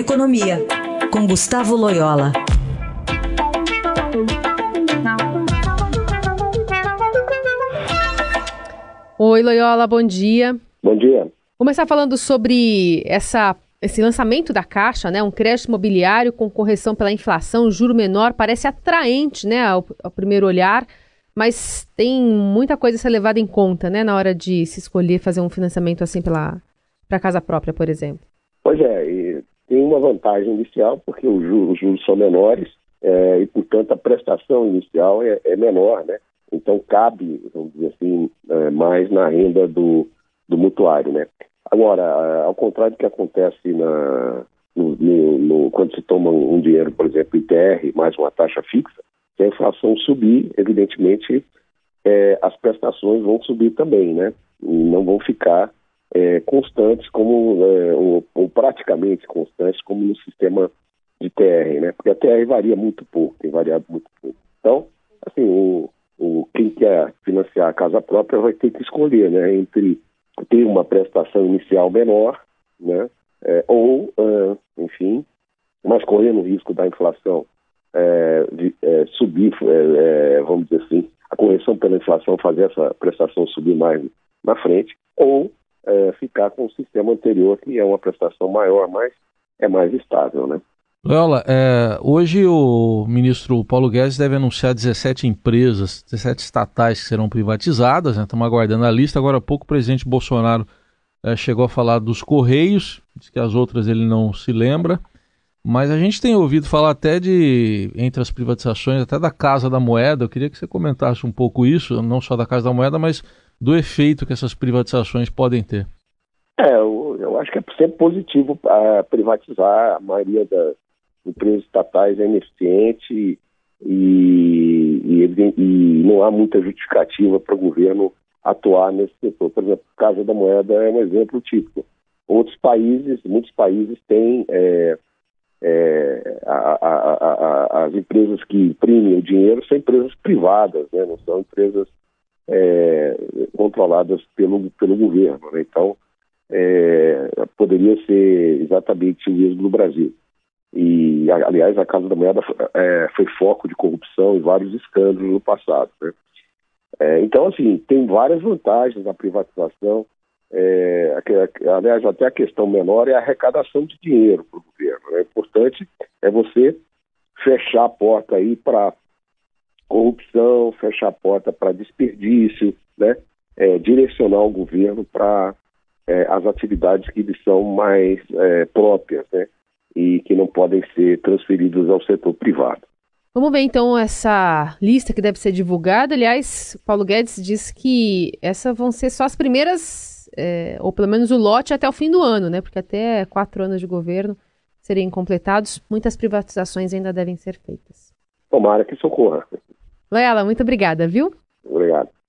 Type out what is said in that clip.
Economia, com Gustavo Loyola. Oi, Loyola, bom dia. Bom dia. Vou começar falando sobre essa, esse lançamento da Caixa, né? Um crédito imobiliário com correção pela inflação, juro menor, parece atraente, né, ao, ao primeiro olhar, mas tem muita coisa a ser levada em conta, né, na hora de se escolher fazer um financiamento assim pela para casa própria, por exemplo. Pois é, tem uma vantagem inicial porque os juros, os juros são menores é, e, portanto, a prestação inicial é, é menor, né? Então cabe, vamos dizer assim, é, mais na renda do, do mutuário, né? Agora, ao contrário do que acontece na, no, no, no, quando se toma um dinheiro, por exemplo, ITR, mais uma taxa fixa, se a inflação subir, evidentemente é, as prestações vão subir também, né? E não vão ficar é, constantes como, é, ou, ou, praticamente constantes como no sistema de TR, né? Porque a TR varia muito pouco, tem variado muito pouco. Então, assim, o, o, quem quer financiar a casa própria vai ter que escolher, né, entre ter uma prestação inicial menor, né, é, ou, uh, enfim, mas correndo o risco da inflação é, de, é, subir, é, é, vamos dizer assim, a correção pela inflação fazer essa prestação subir mais na frente, ou é, ficar com o sistema anterior, que é uma prestação maior, mas é mais estável, né? Loyola, é, hoje o ministro Paulo Guedes deve anunciar 17 empresas, 17 estatais que serão privatizadas, né? estamos aguardando a lista. Agora há pouco o presidente Bolsonaro é, chegou a falar dos Correios, diz que as outras ele não se lembra, mas a gente tem ouvido falar até de, entre as privatizações, até da Casa da Moeda. Eu queria que você comentasse um pouco isso, não só da Casa da Moeda, mas do efeito que essas privatizações podem ter. É, eu, eu acho que é sempre positivo uh, privatizar a maioria das empresas estatais é ineficiente e, e, e não há muita justificativa para o governo atuar nesse setor. Por exemplo, Casa da Moeda é um exemplo típico. Outros países, muitos países têm é, é, a, a, a, as empresas que imprimem o dinheiro são empresas privadas, né? não são empresas é, controladas pelo, pelo governo. Né? Então, é, poderia ser exatamente o mesmo no Brasil. E, aliás, a Casa da Moeda é, foi foco de corrupção e vários escândalos no passado. Né? É, então, assim, tem várias vantagens na privatização. É, aliás, até a questão menor é a arrecadação de dinheiro para o governo. Né? O importante é você fechar a porta aí para corrupção, fechar a porta para desperdício, né? É, direcionar o governo para é, as atividades que lhe são mais é, próprias, né? e que não podem ser transferidos ao setor privado. Vamos ver então essa lista que deve ser divulgada. Aliás, Paulo Guedes disse que essas vão ser só as primeiras, é, ou pelo menos o lote até o fim do ano, né? Porque até quatro anos de governo seriam completados. Muitas privatizações ainda devem ser feitas. Tomara que socorra. Loela, muito obrigada, viu? Obrigado.